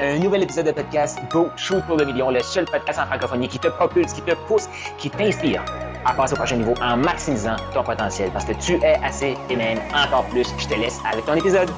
Un nouvel épisode de podcast Go Shoot pour le million, le seul podcast en francophonie qui te propulse, qui te pousse, qui t'inspire à passer au prochain niveau en maximisant ton potentiel parce que tu es assez et même encore plus. Je te laisse avec ton épisode.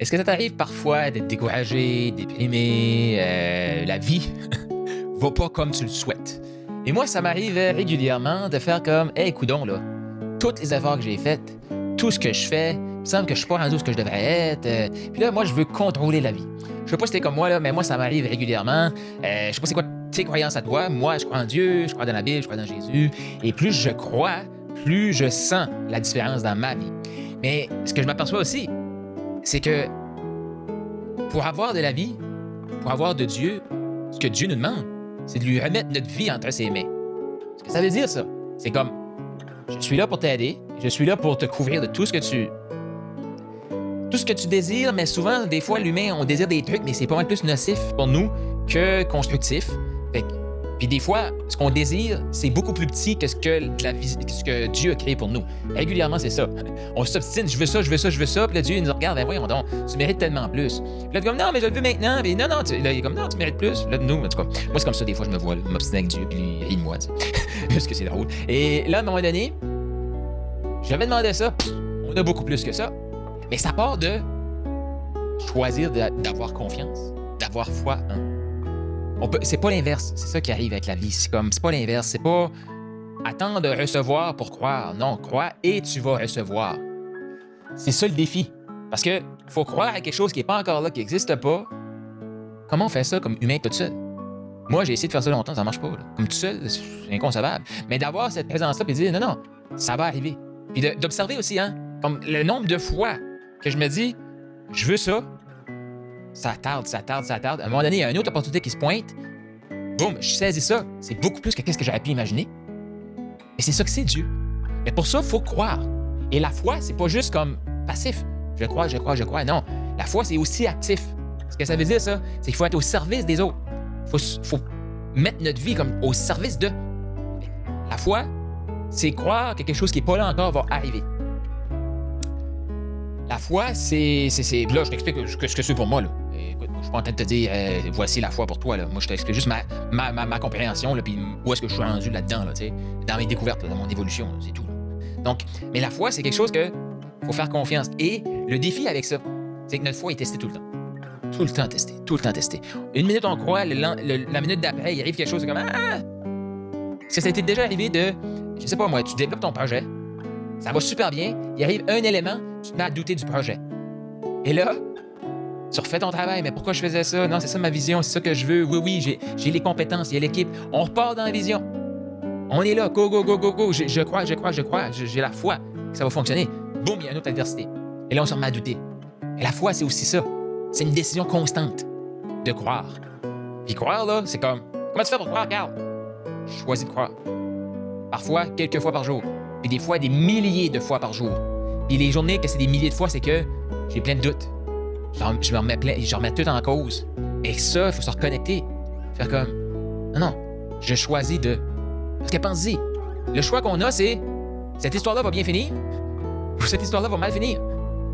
Est-ce que ça t'arrive parfois d'être découragé, déprimé, euh, la vie va pas comme tu le souhaites? Et moi, ça m'arrive régulièrement de faire comme, hey, coudon, là, toutes les efforts que j'ai faites, tout ce que je fais, me semble que je suis pas rendu où que je devrais être. euh, puis là, moi, je veux contrôler la vie. Je sais pas si t'es comme moi, là, mais moi, ça m'arrive régulièrement. Euh, je sais pas c'est quoi tes croyances à toi. Moi, je crois en Dieu, je crois dans la Bible, je crois dans Jésus. Et plus je crois, plus je sens la différence dans ma vie. Mais ce que je m'aperçois aussi, c'est que pour avoir de la vie, pour avoir de Dieu, ce que Dieu nous demande, c'est de lui remettre notre vie entre ses mains. Ce que ça veut dire, ça, c'est comme je suis là pour t'aider, je suis là pour te couvrir de tout ce que tu tout ce que tu désires, mais souvent, des fois, l'humain, on désire des trucs, mais c'est pas mal plus nocif pour nous que constructif. Fait que- puis des fois, ce qu'on désire, c'est beaucoup plus petit que ce que, la ce que Dieu a créé pour nous. Régulièrement, c'est ça. On s'obstine, je veux ça, je veux ça, je veux ça, puis là, Dieu nous regarde, ben voyons tu mérites tellement plus. Puis là, comme, non, mais je le veux maintenant, puis non, non, tu, là, il est comme, non, tu mérites plus. Là, nous, en tout cas, moi, c'est comme ça, des fois, je me vois, m'obstiner avec Dieu, puis il moi, tu sais. Parce que c'est drôle. Et là, à un moment donné, j'avais demandé ça, on a beaucoup plus que ça. Mais ça part de choisir d'avoir confiance, d'avoir foi en. Peut, c'est pas l'inverse, c'est ça qui arrive avec la vie. C'est comme, c'est pas l'inverse, c'est pas attendre de recevoir pour croire. Non, crois et tu vas recevoir. C'est ça le défi. Parce que faut croire à quelque chose qui est pas encore là, qui n'existe pas. Comment on fait ça comme humain tout seul? Moi, j'ai essayé de faire ça longtemps, ça marche pas. Comme tout seul, c'est inconcevable. Mais d'avoir cette présence-là, puis de dire non, non, ça va arriver. Puis d'observer aussi, hein, comme le nombre de fois que je me dis, je veux ça, ça tarde, ça tarde, ça tarde. À un moment donné, il y a une autre opportunité qui se pointe. Boum, je saisis ça. C'est beaucoup plus que qu'est-ce que j'aurais pu imaginer. Et c'est ça que c'est Dieu. Mais pour ça, il faut croire. Et la foi, c'est pas juste comme passif. Je crois, je crois, je crois. Non. La foi, c'est aussi actif. Ce que ça veut dire, ça, c'est qu'il faut être au service des autres. Il faut mettre notre vie comme au service de. La foi, c'est croire que quelque chose qui n'est pas là encore va arriver. La foi, c'est. Là, je t'explique ce que, ce que c'est pour moi. Là. Écoute, moi, je suis pas en train de te dire, euh, voici la foi pour toi. Là. Moi, je t'explique juste ma, ma, ma, compréhension, là, puis où est-ce que je suis rendu là-dedans, là, dans mes découvertes, dans mon évolution, c'est tout. Donc, mais la foi, c'est quelque chose que faut faire confiance. Et le défi avec ça, c'est que notre foi est testée tout le temps. Tout le temps testée, tout le temps testée. Une minute, on croit, la minute d'après, il arrive quelque chose comme Ah! Est-ce que ça t'est déjà arrivé de, je sais pas moi, tu développes ton projet, ça va super bien, il arrive un élément, tu te à douter du projet. Et là, tu refais ton travail, mais pourquoi je faisais ça? Non, c'est ça ma vision, c'est ça que je veux. Oui, oui, j'ai, les compétences, il y a l'équipe. On repart dans la vision. On est là, go, go, go, go, go. Je, je crois, je crois, je crois, j'ai la foi que ça va fonctionner. Boum, il y a une autre adversité. Et là, on se remet à douter. Et la foi, c'est aussi ça. C'est une décision constante de croire. Puis croire, là, c'est comme. Comment tu fais pour croire, Carl? Je choisis de croire. Parfois, quelques fois par jour. Puis des fois, des milliers de fois par jour. Puis les journées que c'est des milliers de fois, c'est que j'ai plein de doutes. Je me remets, plein, je remets tout en cause. Et ça, il faut se reconnecter. Faire comme. Non, non, je choisis de. Parce que pense-y, le choix qu'on a, c'est. Cette histoire-là va bien finir ou cette histoire-là va mal finir.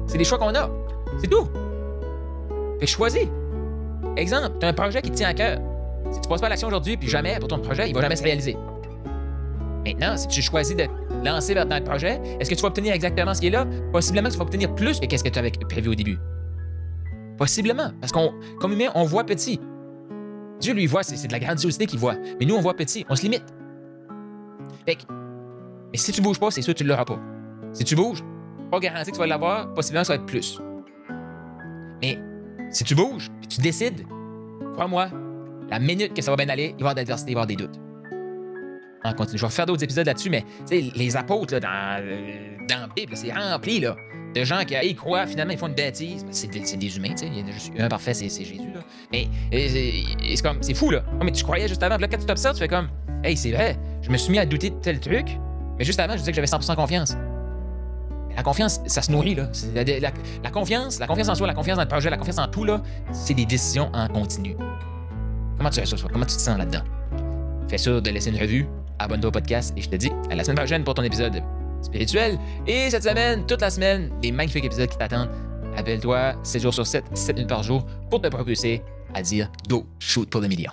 C'est des choix qu'on a. C'est tout. Fait que choisis. Exemple, tu as un projet qui te tient à cœur. Si tu passes pas l'action aujourd'hui, puis jamais pour ton projet, il va jamais se réaliser. Maintenant, si tu choisis de te lancer vers dans le projet, est-ce que tu vas obtenir exactement ce qui est là? Possiblement tu vas obtenir plus que ce que tu avais prévu au début. Possiblement. Parce qu'on, comme humain, on voit petit. Dieu, lui, voit, c'est de la grandiosité qu'il voit. Mais nous, on voit petit. On se limite. Fait que, mais si tu bouges pas, c'est sûr que tu ne l'auras pas. Si tu bouges, pas garanti que tu vas l'avoir, possiblement ça va être plus. Mais si tu bouges, puis tu décides, crois-moi, la minute que ça va bien aller, il va y avoir de l'adversité, il va y avoir des doutes. Je vais faire d'autres épisodes là-dessus, mais les apôtres là, dans, euh, dans la Bible, c'est rempli là, de gens qui ils croient, finalement, ils font une bêtise. Ben, C'est des, des humains. Il y en a juste un parfait, c'est Jésus. Là. Mais c'est comme, c'est fou, là. Mais tu croyais juste avant. Là, quand tu t'observes, tu fais comme, hey, c'est vrai, je me suis mis à douter de tel truc, mais juste avant, je disais que j'avais 100% confiance. La confiance, ça se nourrit, là. La, confiance, la confiance en soi, la confiance dans le projet, la confiance en tout, là, c'est des décisions en continu. Comment tu fais ça? Comment tu te sens là-dedans? Fais sûr de laisser une revue, abonne-toi au podcast et je te dis à la semaine prochaine pour ton épisode spirituel. Et cette semaine, toute la semaine, des magnifiques épisodes qui t'attendent. Appelle-toi 7 jours sur 7, 7 minutes par jour pour te propulser à dire Go, shoot pour le million.